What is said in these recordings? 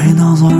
pris dans un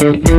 Mm-hmm.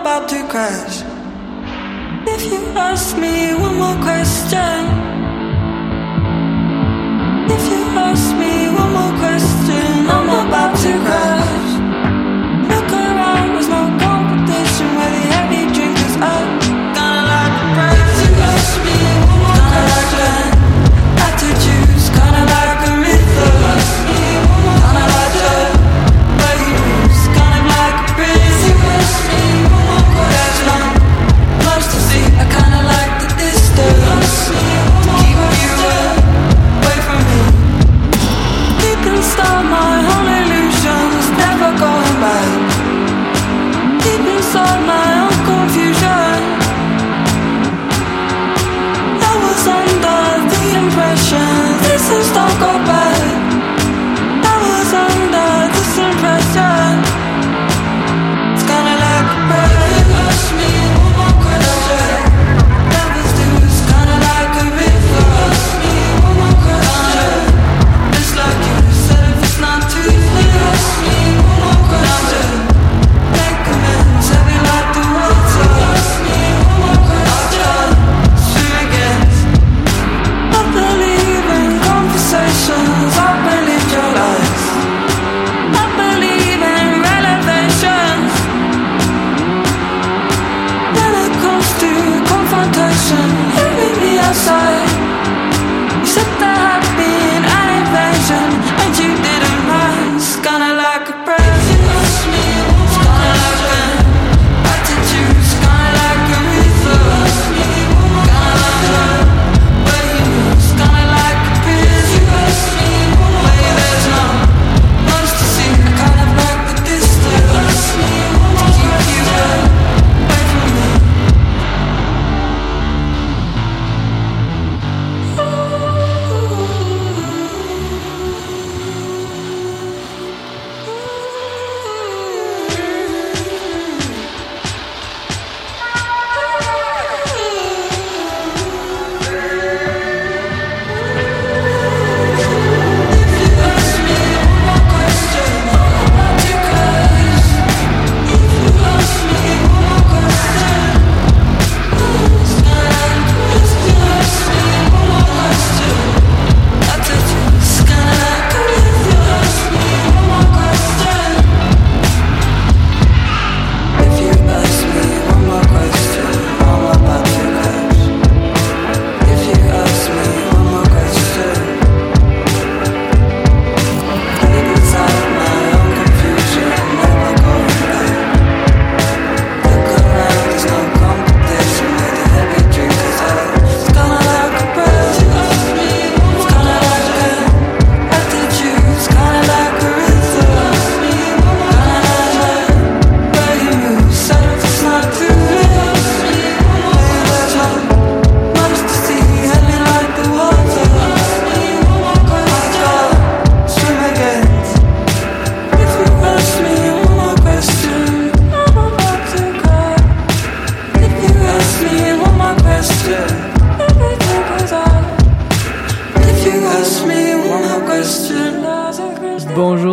About to crash. If you ask me one more question, if you ask me one more question, I'm about to crash. Look around, there's no competition where the heavy drinkers are kinda like a present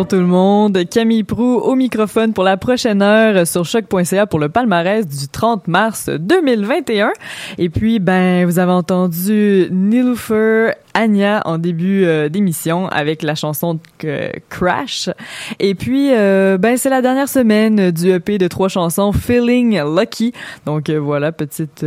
Bonjour tout le monde. Camille Prou au microphone pour la prochaine heure sur choc.ca pour le palmarès du 30 mars 2021. Et puis, ben, vous avez entendu Niloufer Anya en début euh, d'émission avec la chanson Crash. Et puis, euh, ben, c'est la dernière semaine du EP de trois chansons Feeling Lucky. Donc euh, voilà, petite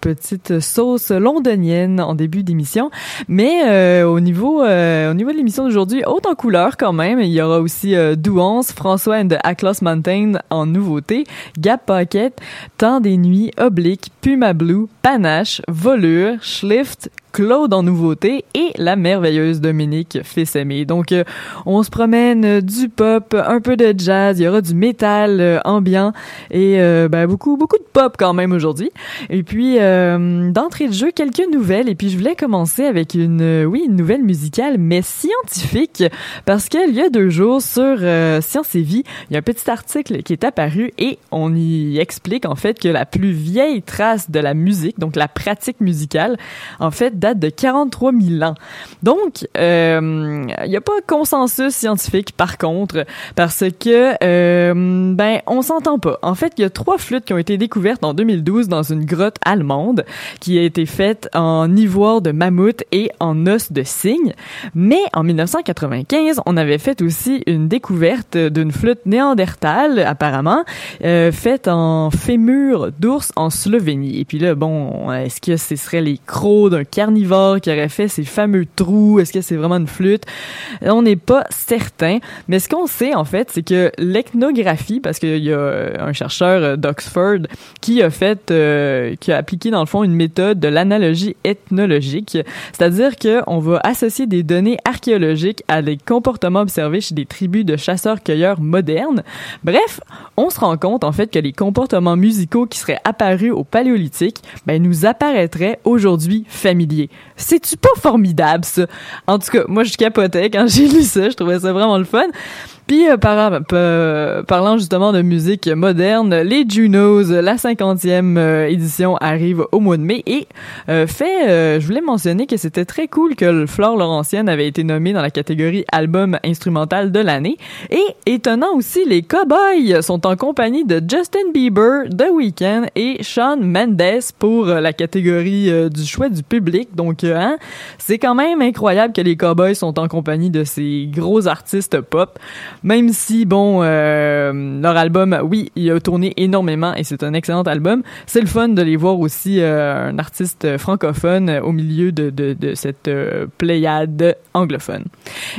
petite sauce londonienne en début d'émission. Mais au niveau au niveau de l'émission d'aujourd'hui, haute en couleur quand même. Il y aura aussi euh, Douance, François and the Atlas Mountain en nouveauté, Gap Pocket, Temps des nuits, Oblique, Puma Blue, Panache, Volure, Schlift, Claude en nouveauté et la merveilleuse Dominique Fils-Aimé. Donc, euh, on se promène euh, du pop, un peu de jazz, il y aura du métal euh, ambiant et ben, beaucoup, beaucoup de pop quand même aujourd'hui. Et puis, d'entrée de jeu, quelques nouvelles. Et puis, je voulais commencer avec une, oui, une nouvelle musicale, mais scientifique, parce qu'il y a deux jours sur Science et Vie, il y a un petit article qui est apparu et on y explique en fait que la plus vieille trace de la musique, donc la pratique musicale, en fait, date de 43 000 ans. Donc, euh, il n'y a pas consensus scientifique, par contre, parce que, euh, ben, on s'entend pas. En fait, il y a trois flûtes qui ont été découvertes en 2012 dans une grotte allemande qui a été faite en ivoire de mammouth et en os de cygne. Mais en 1995, on avait fait aussi une découverte d'une flûte néandertale, apparemment, euh, faite en fémur d'ours en Slovénie. Et puis là, bon, est-ce que ce serait les crocs d'un carnivore qui aurait fait ces fameux trous? Est-ce que c'est vraiment une flûte? On n'est pas certain. Mais ce qu'on sait, en fait, c'est que l'ethnographie, parce qu'il y a un chercheur euh, d'Oxford qui a fait, euh, qui a appliqué, dans le fond, une méthode de l'analogie ethnologique. C'est-à-dire qu'on va associer des données archéologiques à des comportements observés chez des tribus de chasseurs-cueilleurs modernes. Bref, on se rend compte, en fait, que les comportements musicaux qui seraient apparus au paléolithique, ben, nous apparaîtraient aujourd'hui familiers. C'est-tu pas formidable, ça? En tout cas, moi, je capotais quand j'ai lu ça. Je trouvais ça vraiment le fun. Puis, euh, par, euh, parlant justement de musique moderne, les Junos, la 50e euh, édition arrive au mois de mai et euh, fait, euh, je voulais mentionner que c'était très cool que le Flore Laurentienne avait été nommé dans la catégorie album instrumental de l'année. Et étonnant aussi, les Cowboys sont en compagnie de Justin Bieber, The Weeknd et Shawn Mendes pour euh, la catégorie euh, du choix du public. Donc, euh, hein, c'est quand même incroyable que les Cowboys sont en compagnie de ces gros artistes pop. Même si, bon, euh, leur album, oui, il a tourné énormément et c'est un excellent album. C'est le fun de les voir aussi euh, un artiste francophone au milieu de, de, de cette euh, pléiade anglophone.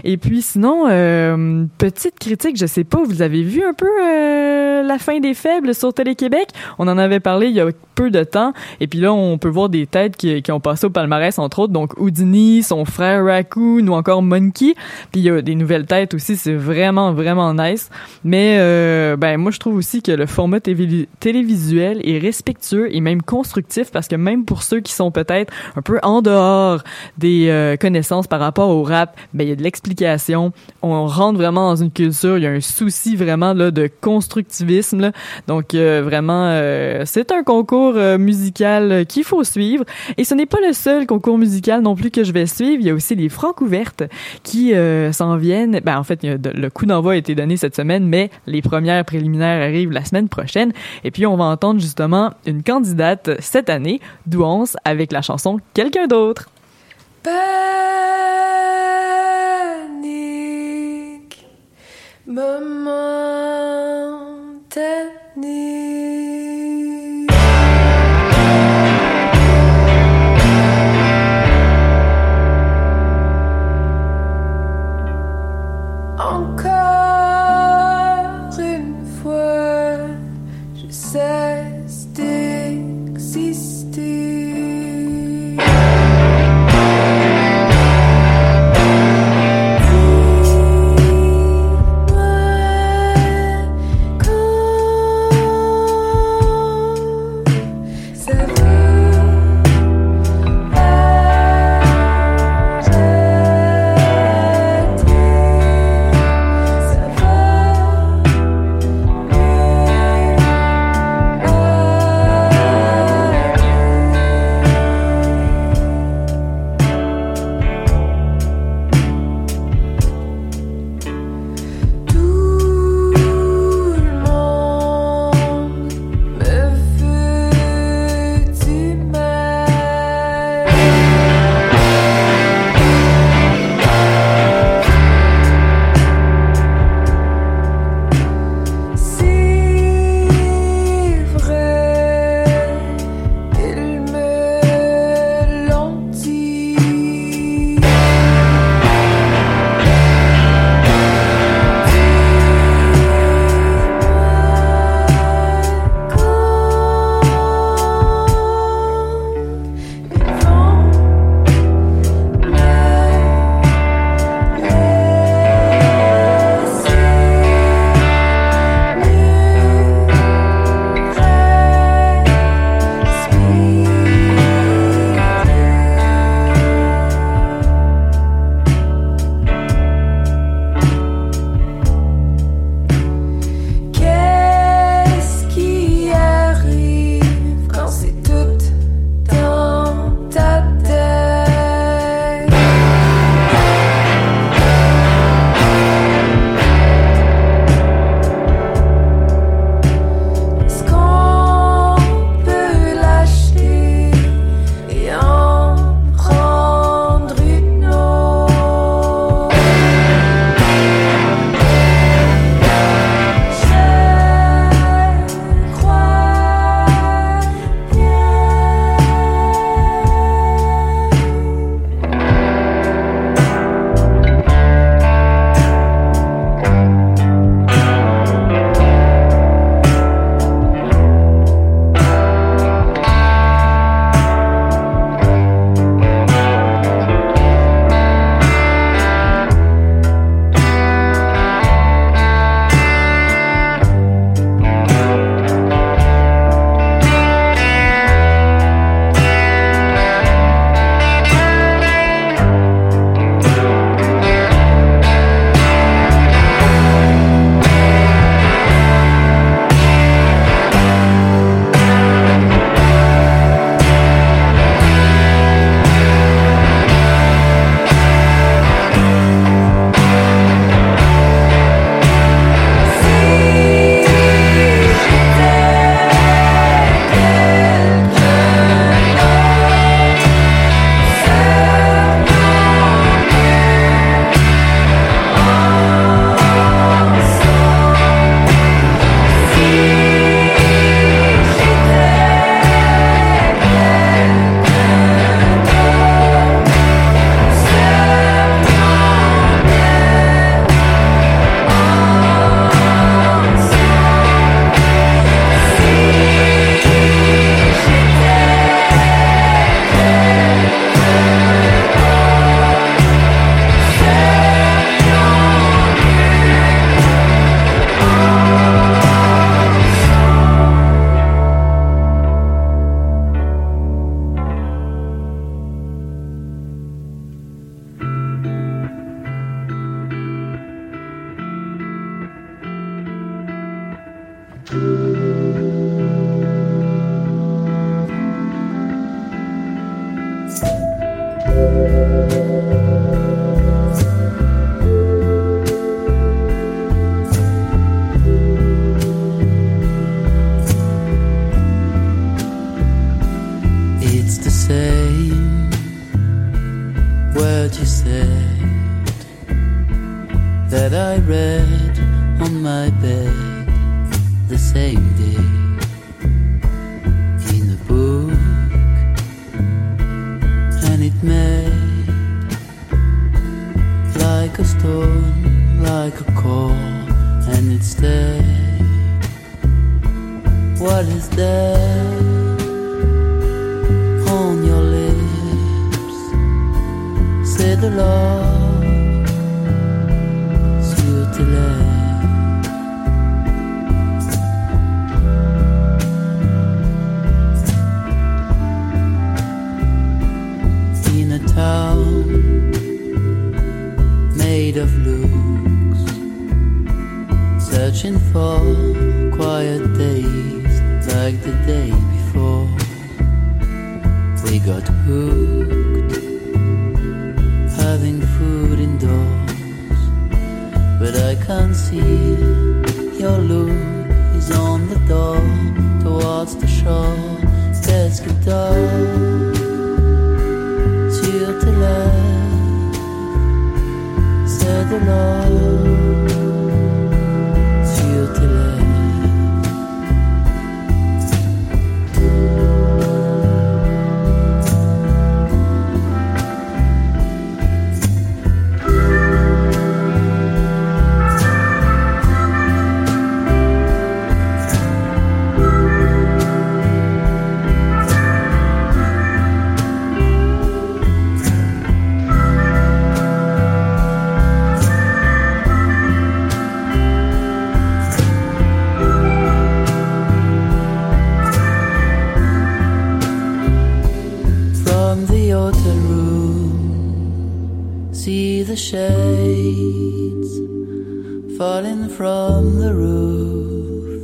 Et puis sinon, euh, petite critique, je sais pas, vous avez vu un peu euh, la fin des faibles sur Télé-Québec? On en avait parlé il y a peu de temps. Et puis là, on peut voir des têtes qui, qui ont passé au palmarès, entre autres. Donc, Houdini, son frère Raccoon ou encore Monkey. Puis il y a des nouvelles têtes aussi. C'est vraiment, vraiment nice. Mais, euh, ben, moi, je trouve aussi que le format télévi- télévisuel est respectueux et même constructif parce que même pour ceux qui sont peut-être un peu en dehors des euh, connaissances par rapport au rap, ben, il y a de l'explication. On rentre vraiment dans une culture. Il y a un souci vraiment, là, de constructivisme. Donc, euh, vraiment, c'est un concours musical qu'il faut suivre. Et ce n'est pas le seul concours musical non plus que je vais suivre. Il y a aussi les francs ouvertes qui s'en viennent. Ben, en fait, il y a le coup d'envoi a été donné cette semaine, mais les premières préliminaires arrivent la semaine prochaine. Et puis, on va entendre justement une candidate cette année, Douance, avec la chanson Quelqu'un d'autre. Panique momentanée. And it stayed. What is there? on your lips? C'est de l'or sur tes lèvres. In a town searching for quiet days like the day before. We got hooked, having food indoors. But I can't see your look is on the door towards the shore. Qu'est-ce que t'as sur tes lèvres? C'est de l'or sur tes lèvres. Shades falling from the roof.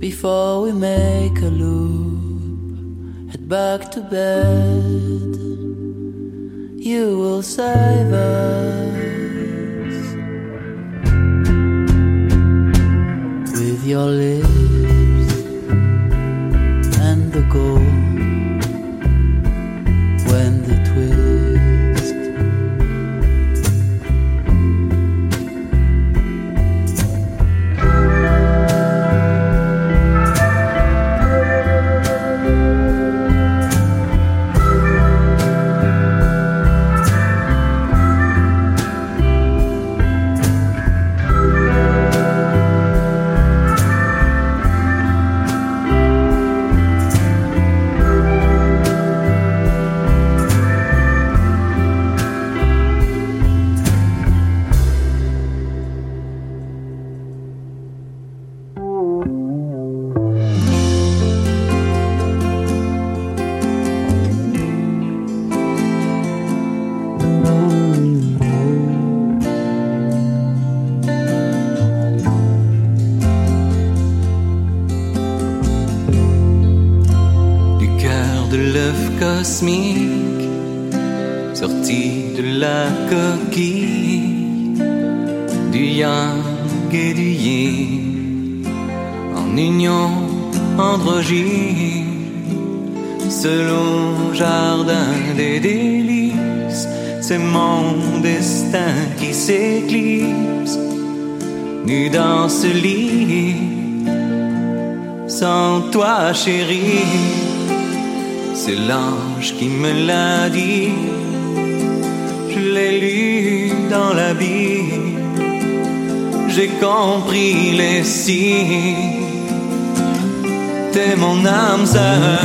Before we make a loop, head back to bed. You will save us with your lips chérie. C'est l'ange qui me l'a dit. Je l'ai lu dans la Bible. J'ai compris les signes. T'es mon âme sœur.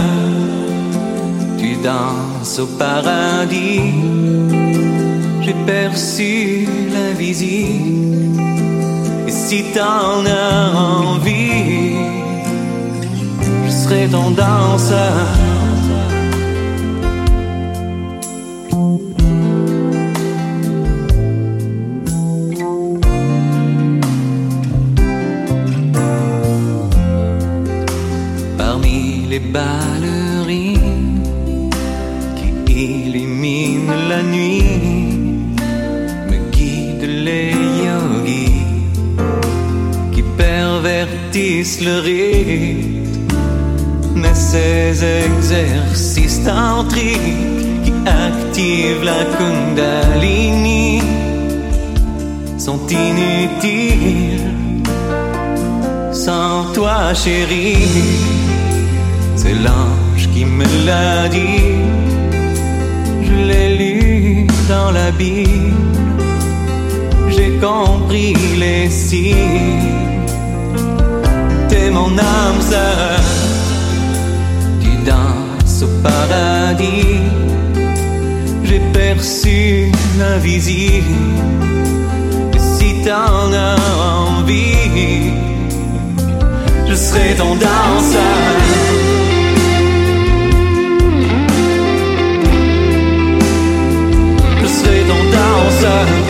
Tu danses au paradis. J'ai perçu l'invisible Et si t'en as envie Parmi les ballerines qui illuminent la nuit, me guident les yogis qui pervertissent le rire. Ces exercices tantriques qui activent la kundalini sont inutiles sans toi, chérie. C'est l'ange qui me l'a dit. Je l'ai lu dans la Bible. J'ai compris les signes. T'es mon âme sœur. Au paradis. J'ai perçu l'invisible. Et si t'en as envie, je serai ton danseur. Je serai ton danseur.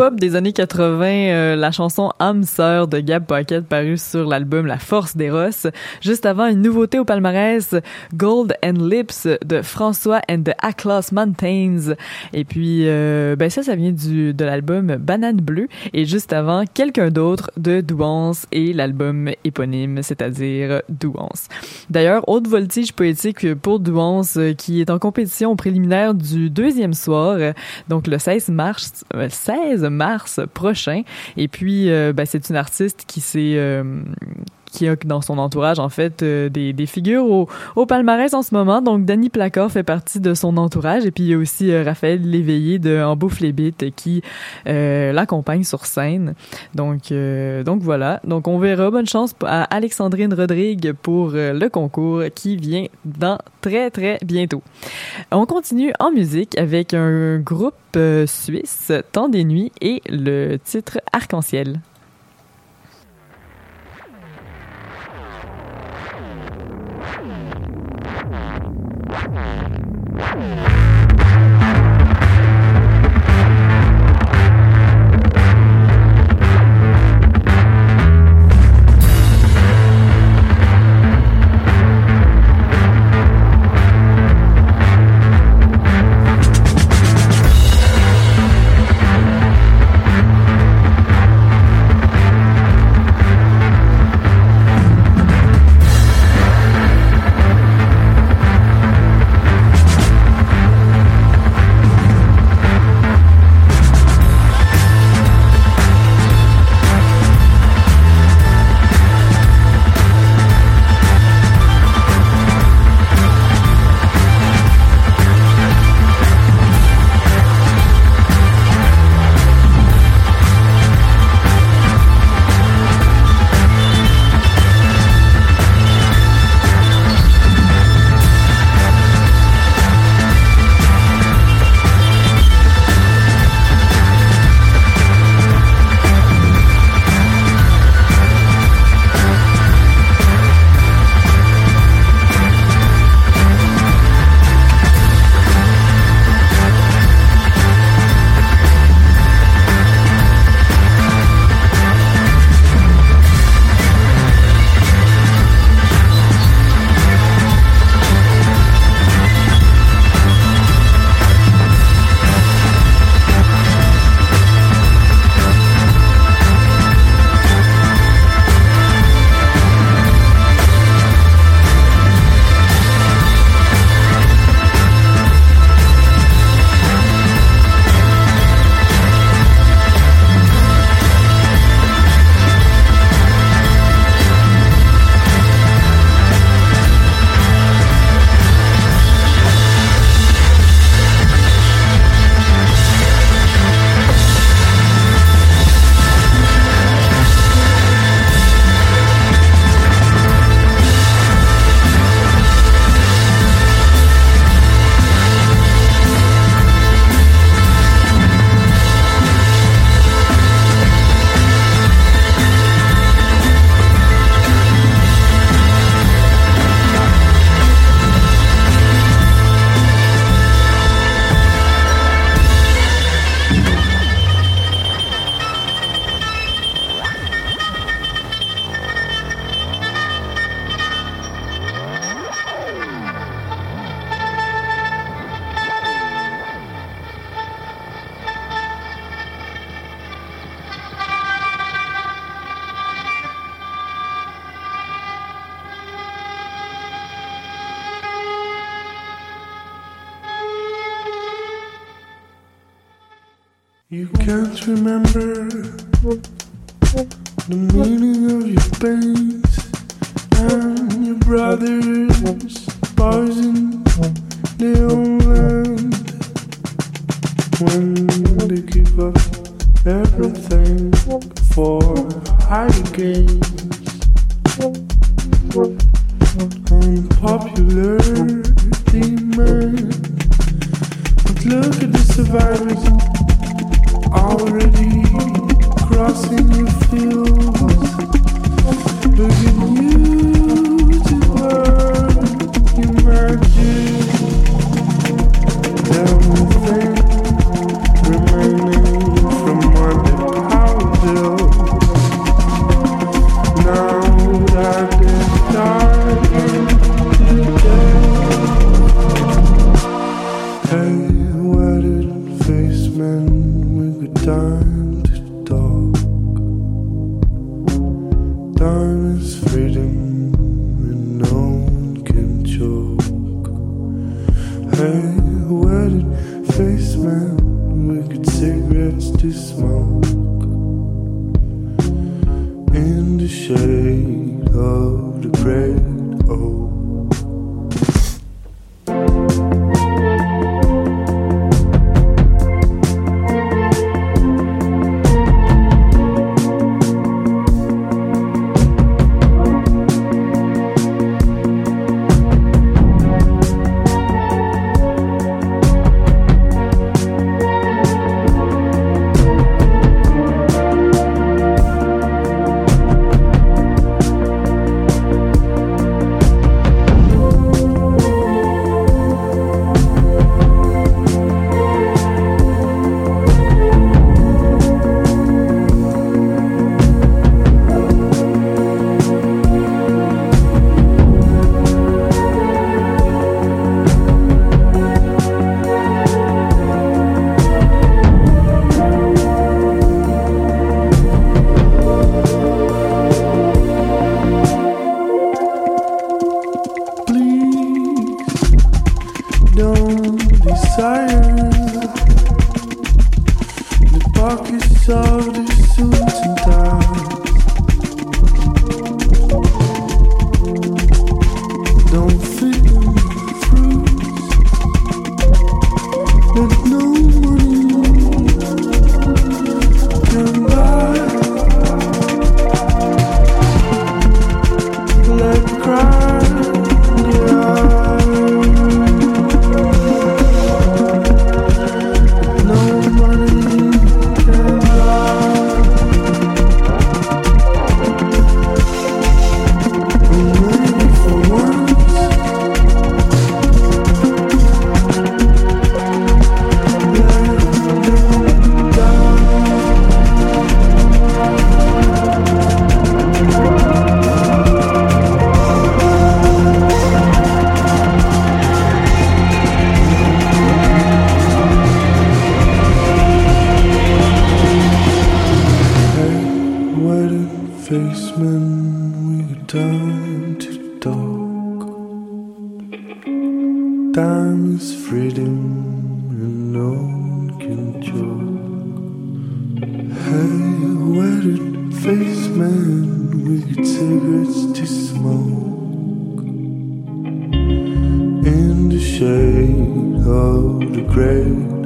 Pop des années 80, euh, la chanson âme sœur de Gab Pocket parue sur l'album La Force des Rosses. Juste avant, une nouveauté au palmarès, Gold and Lips de François and the Atlas Mountains. Et puis, euh, ben ça, ça vient du de l'album Banane Bleue. Et juste avant, quelqu'un d'autre de Douance et l'album éponyme, c'est-à-dire Douance. D'ailleurs, haute voltige poétique pour Douance euh, qui est en compétition au préliminaire du deuxième soir, donc le 16 mars, euh, 16 mars prochain. Et puis, euh, ben, c'est une artiste qui s'est euh, qui a dans son entourage en fait euh, des, des figures au, au palmarès en ce moment. Donc Danny Placard fait partie de son entourage et puis il y a aussi euh, Raphaël Léveillé de En Bouffe les Bites qui euh, l'accompagne sur scène. Donc euh, donc voilà. Donc on verra. Bonne chance à Alexandrine Rodrigue pour euh, le concours qui vient dans très très bientôt. On continue en musique avec un groupe suisse, Temps des nuits et le titre Arc-en-ciel. Bye. and your brothers, boys in Newland. When they give up everything for higher gains, unpopular demand. But look at the survivors already crossing the fields. Looking grave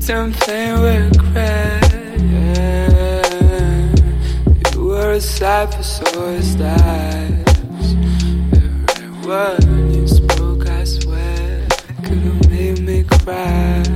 something regret. You were a cipher, so is that. Every word you spoke, I swear, could have made me cry.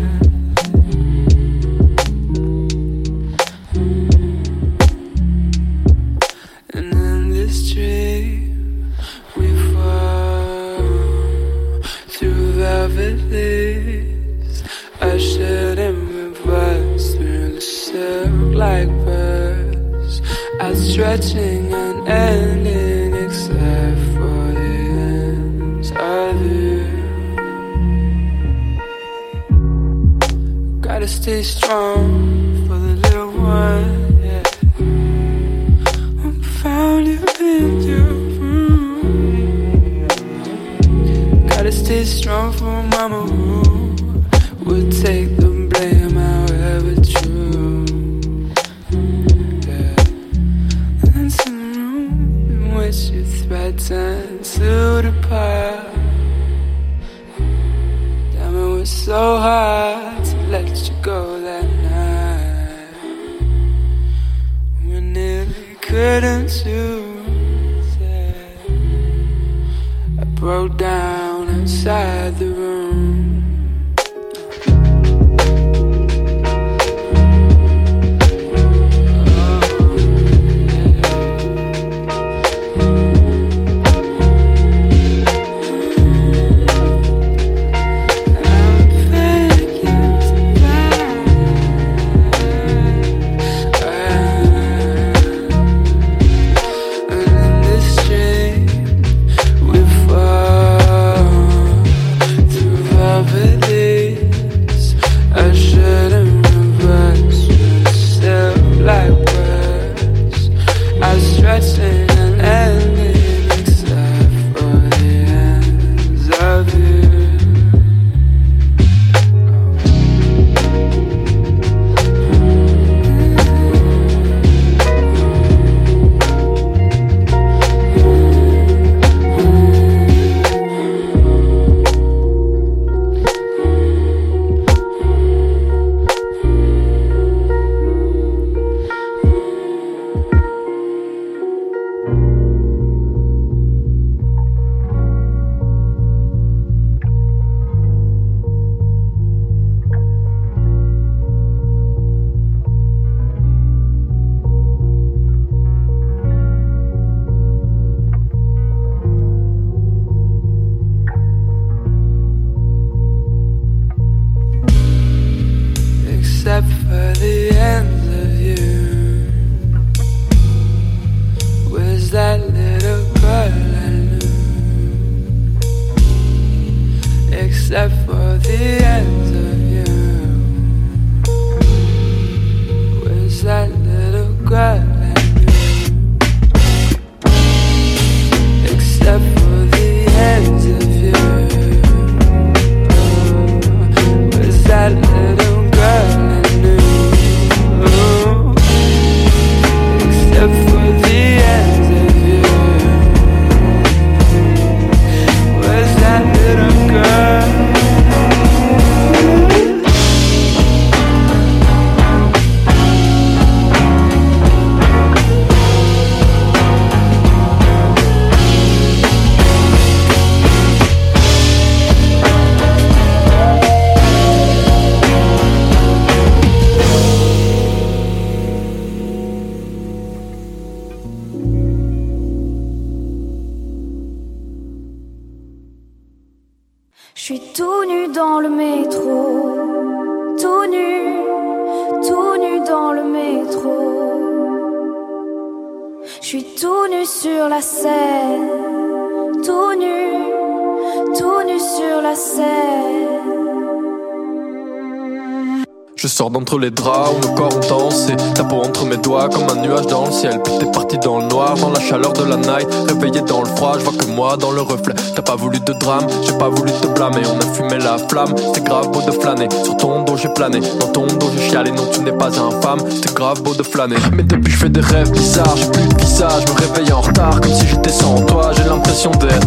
Je sors d'entre les draps où nos corps ont dansé. Ta peau entre mes doigts comme un nuage dans le ciel. Puis t'es parti dans le noir, dans la chaleur de la night. Réveillé dans le froid, je vois que moi dans le reflet. T'as pas voulu de drame, j'ai pas voulu te blâmer. On a fumé la flamme, c'est grave beau de flâner. Sur ton dos j'ai plané, dans ton dos j'ai chialé. Non, tu n'es pas infâme, c'est grave beau de flâner. Mais depuis je fais des rêves bizarres, j'ai plus de visage. Me réveille en retard, comme si j'étais sans toi. J'ai l'impression d'être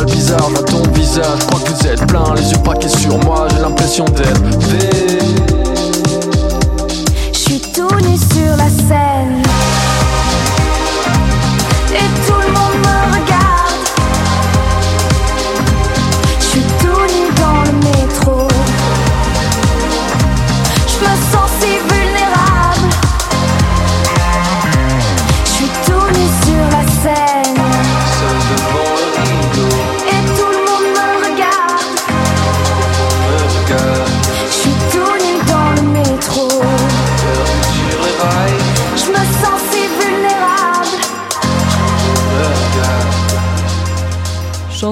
bizarre, vois ton visage. Crois que vous êtes plein, les yeux braqués sur moi. J'ai l'impression d'être bête.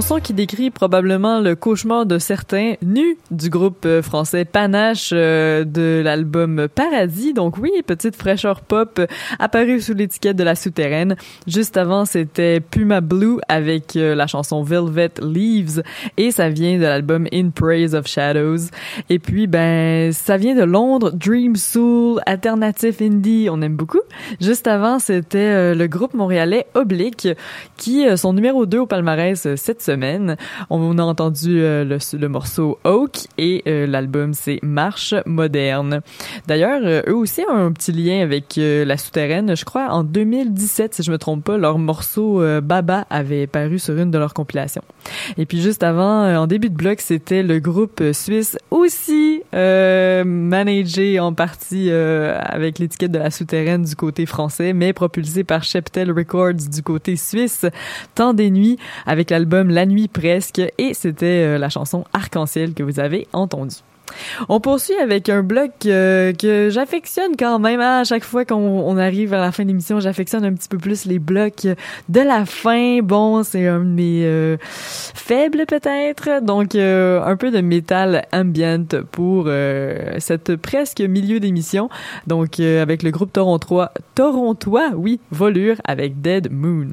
Chanson qui décrit probablement le cauchemar de certains nus du groupe euh, français Panache euh, de l'album Paradis. Donc oui, petite fraîcheur pop apparue sous l'étiquette de la souterraine. Juste avant, c'était Puma Blue avec euh, la chanson Velvet Leaves et ça vient de l'album In Praise of Shadows. Et puis ben ça vient de Londres, Dream Soul, alternatif indie, on aime beaucoup. Juste avant, c'était le groupe montréalais Oblique qui sont numéro 2 au palmarès cette semaine. On a entendu euh, le, morceau Oak et euh, l'album c'est Marche moderne. D'ailleurs, euh, eux aussi ont un petit lien avec la souterraine. Je crois en 2017, si je me trompe pas, leur morceau Baba avait paru sur une de leurs compilations. Et puis juste avant, en début de bloc, c'était le groupe suisse aussi managé en partie avec l'étiquette de la souterraine du côté français, mais propulsé par Sheptel Records du côté suisse. Temps des nuits avec l'album La nuit presque et c'était euh, la chanson Arc-en-ciel que vous avez entendu. On poursuit avec un bloc euh, que j'affectionne quand même. hein. À chaque fois qu'on on arrive à la fin de l'émission, j'affectionne un petit peu plus les blocs de la fin. Bon, c'est un de mes euh, faibles peut-être. Donc, un peu de métal ambient pour cette presque milieu d'émission. Donc, avec le groupe torontois, torontois, oui, Volure, avec Dead Moon.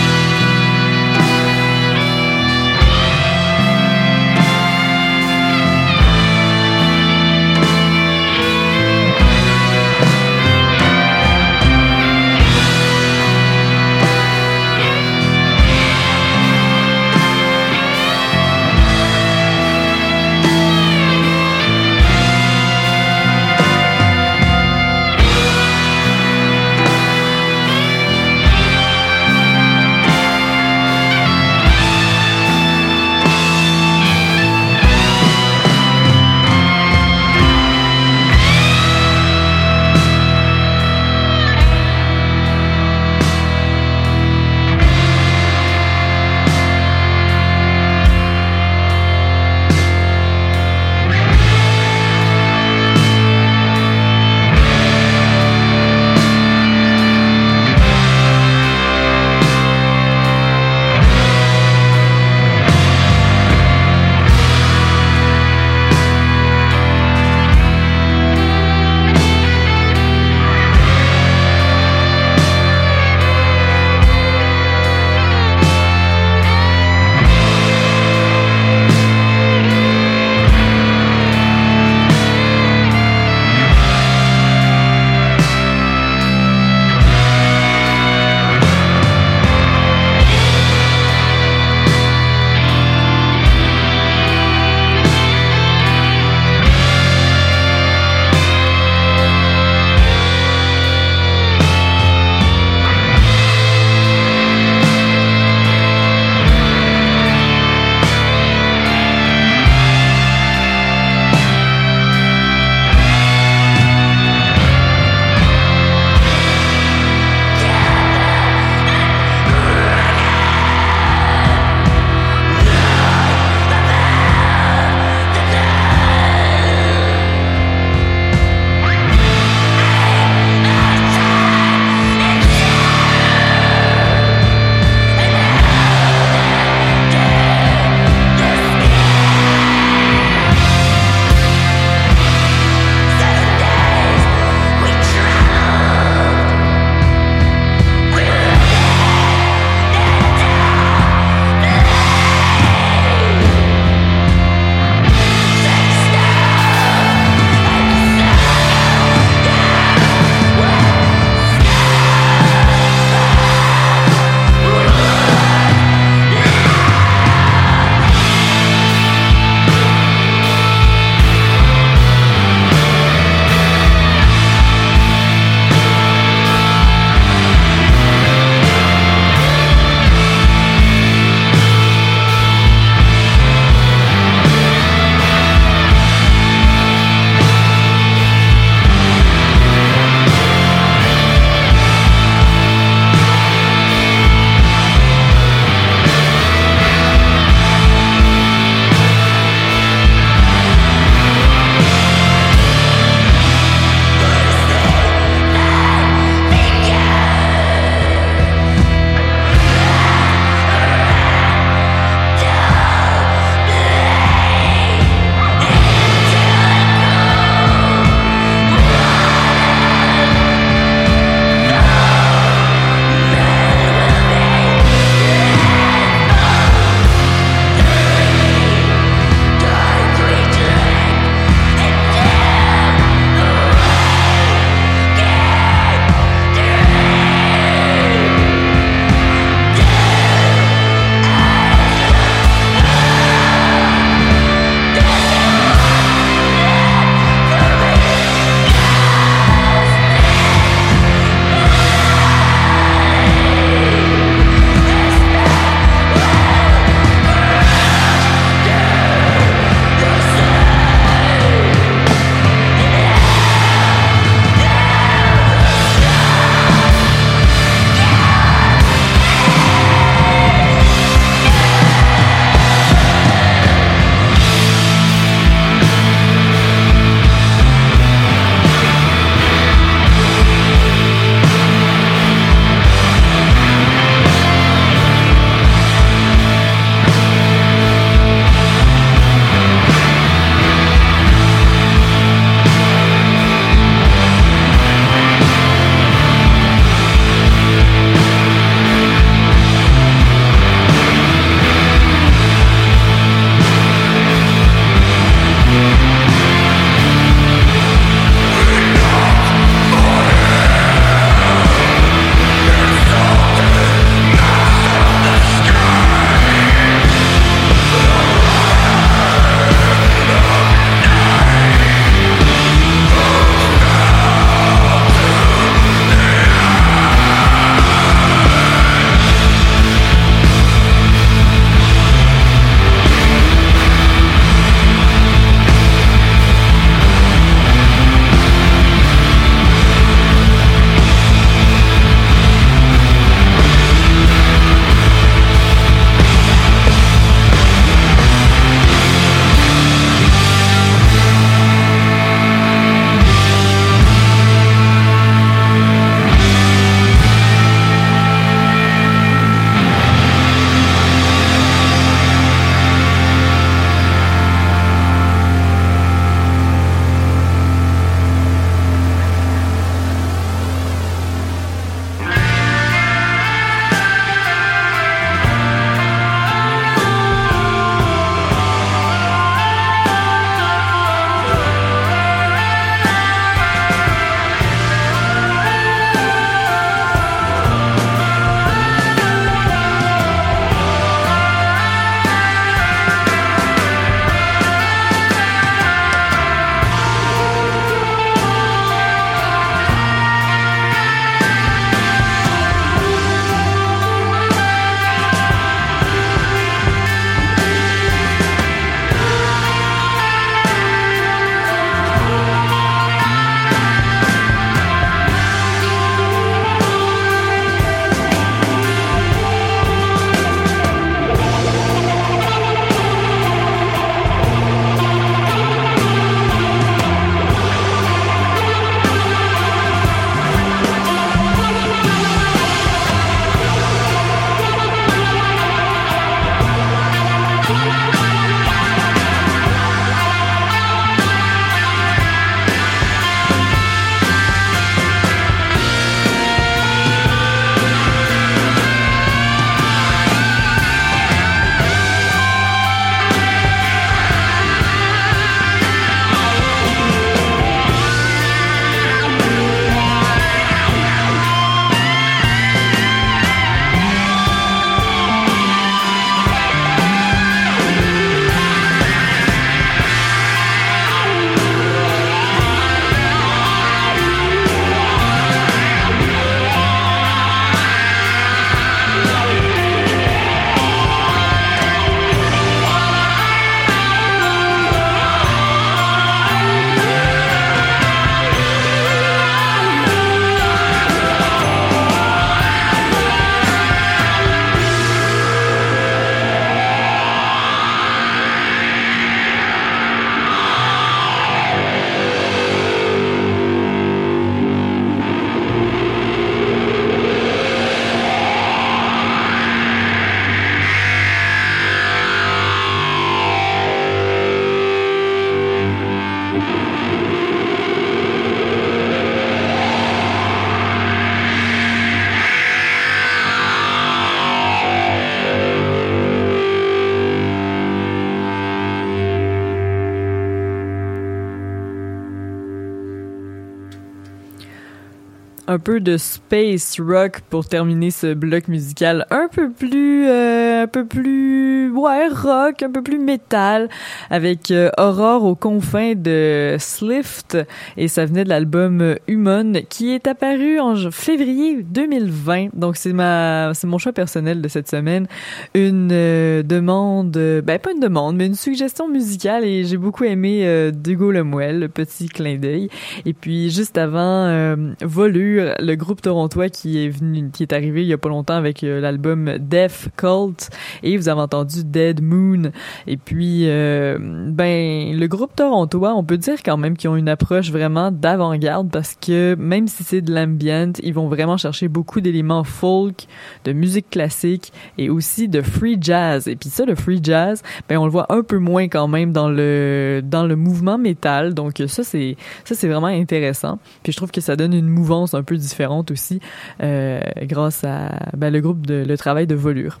Peu de space rock pour terminer ce bloc musical un peu plus euh, un peu plus ouais rock un peu plus métal avec euh, Aurore aux confins de Slift. Et ça venait de l'album Human qui est apparu en février 2020 donc c'est ma c'est mon choix personnel de cette semaine. Une euh, demande ben pas une demande mais une suggestion musicale. Et j'ai beaucoup aimé euh, d'Hugo Lemuel le petit clin d'œil. Et puis juste avant euh, Volure, le groupe torontois qui est venu, qui est arrivé il y a pas longtemps avec euh, l'album Death Cult et vous avez entendu Dead Moon. Et puis euh, ben le groupe torontois, on peut dire quand même qu'ils ont une approche vraiment d'avant-garde parce que même si c'est de l'ambient, ils vont vraiment chercher beaucoup d'éléments folk, de musique classique et aussi de free jazz. Et puis ça, le free jazz, ben on le voit un peu moins quand même dans le dans le mouvement métal. Donc ça c'est ça c'est vraiment intéressant. Puis je trouve que ça donne une mouvance un peu différente aussi euh, grâce à ben, le groupe de le travail de Volure.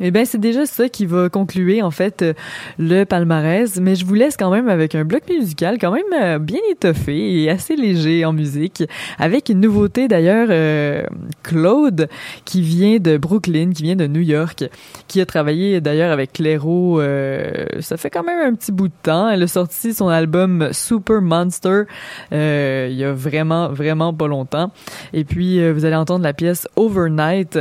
Eh bien, c'est déjà ça qui va conclure, en fait, euh, le palmarès. Mais je vous laisse quand même avec un bloc musical quand même euh, bien étoffé et assez léger en musique. Avec une nouveauté, d'ailleurs, euh, Claude, qui vient de Brooklyn, qui vient de New York, qui a travaillé d'ailleurs avec Clairo, ça fait quand même un petit bout de temps. Elle a sorti son album Super Monster il y a vraiment, vraiment pas longtemps. Et puis, vous allez entendre la pièce Overnight.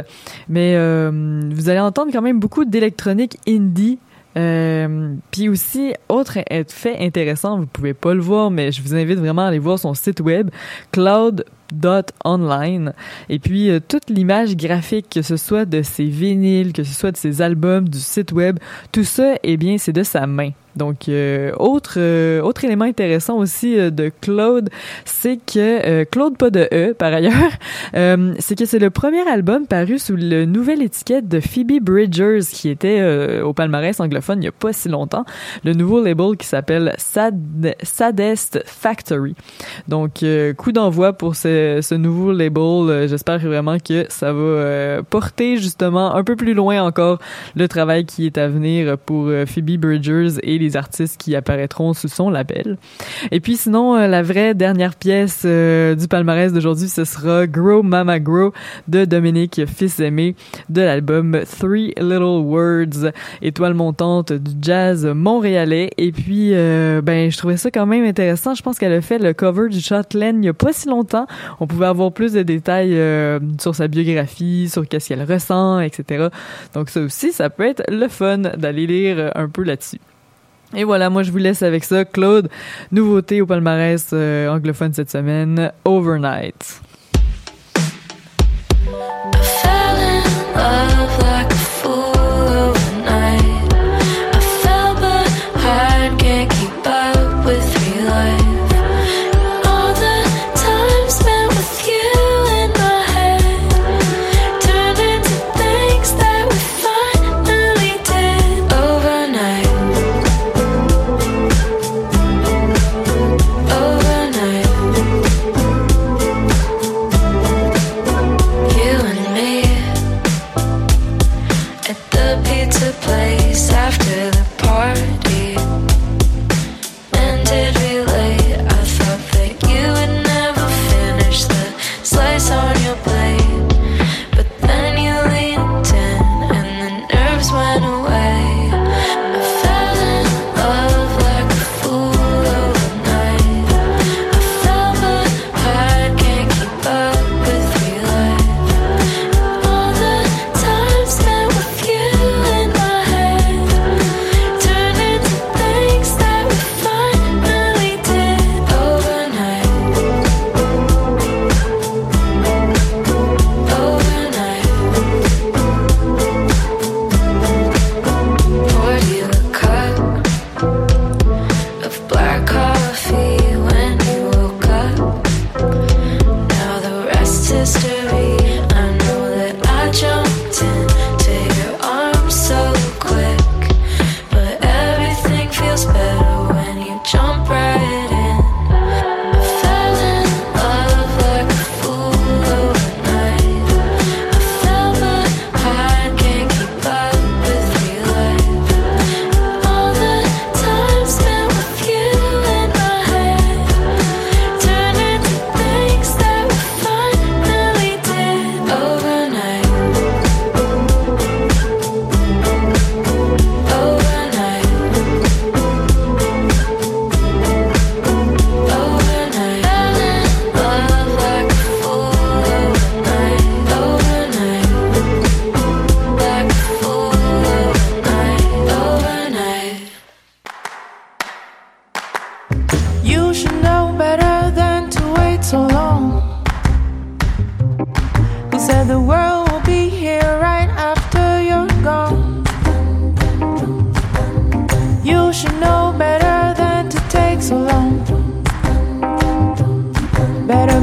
Mais vous allez entendre quand même beaucoup d'électronique indie. Euh, puis aussi, autre fait intéressant, vous pouvez pas le voir, mais je vous invite vraiment à aller voir son site web, cloud.online. Et puis, euh, toute l'image graphique, que ce soit de ses vinyles, que ce soit de ses albums, du site web, tout ça, eh bien, c'est de sa main. Donc, euh, autre euh, autre élément intéressant aussi de Claude, c'est que Claude pas de E par ailleurs, c'est que c'est le premier album paru sous le nouvelle étiquette de Phoebe Bridgers qui était au palmarès anglophone il y a pas si longtemps, le nouveau label qui s'appelle Sad Saddest Factory. Donc, coup d'envoi pour ce, ce nouveau label. Euh, J'espère vraiment que ça va euh, porter justement un peu plus loin encore le travail qui est à venir pour euh, Phoebe Bridgers et les artistes qui apparaîtront sous son label. Et puis sinon, euh, la vraie dernière pièce euh, du palmarès d'aujourd'hui, ce sera Grow Mama Grow de Dominique Fils-Aimé de l'album Three Little Words, étoile montante du jazz montréalais. Et puis, euh, ben, je trouvais ça quand même intéressant. Je pense qu'elle a fait le cover du Shotland il y a pas si longtemps. On pouvait avoir plus de détails euh, sur sa biographie, sur qu'est-ce qu'elle ressent, etc. Donc ça aussi, ça peut être le fun d'aller lire un peu là-dessus. Et voilà, moi je vous laisse avec ça. Claude, nouveauté au palmarès euh, anglophone cette semaine, Overnight.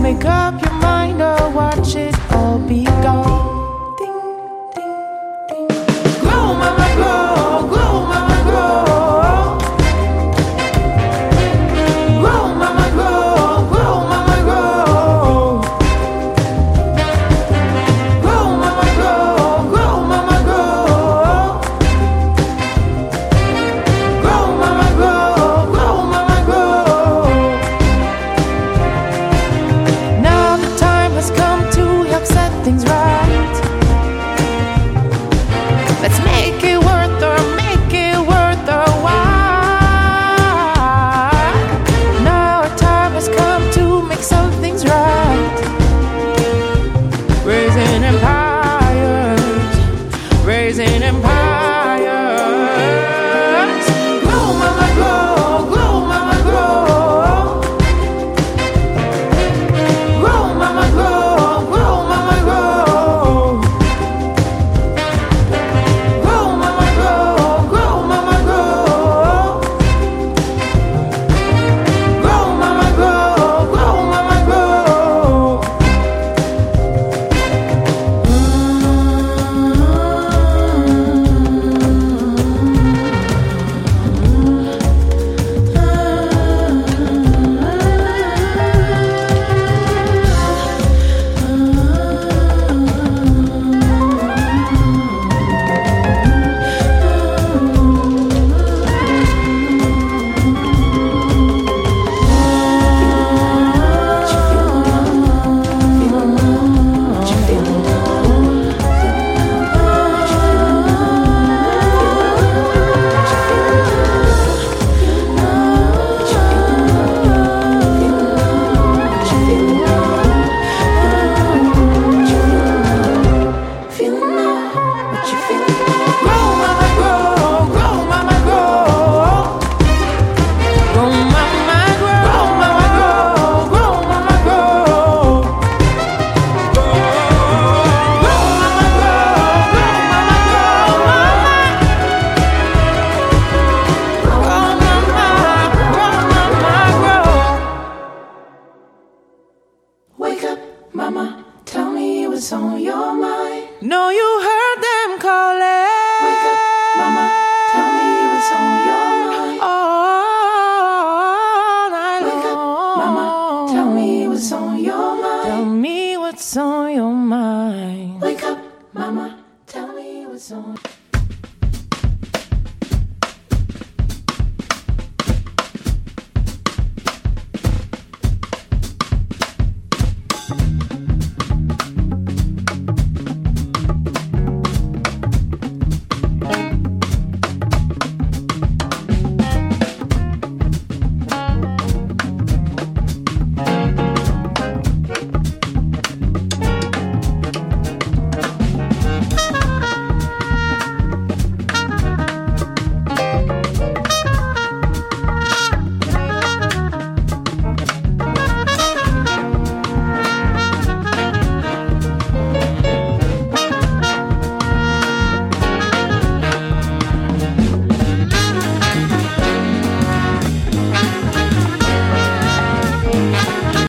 Make up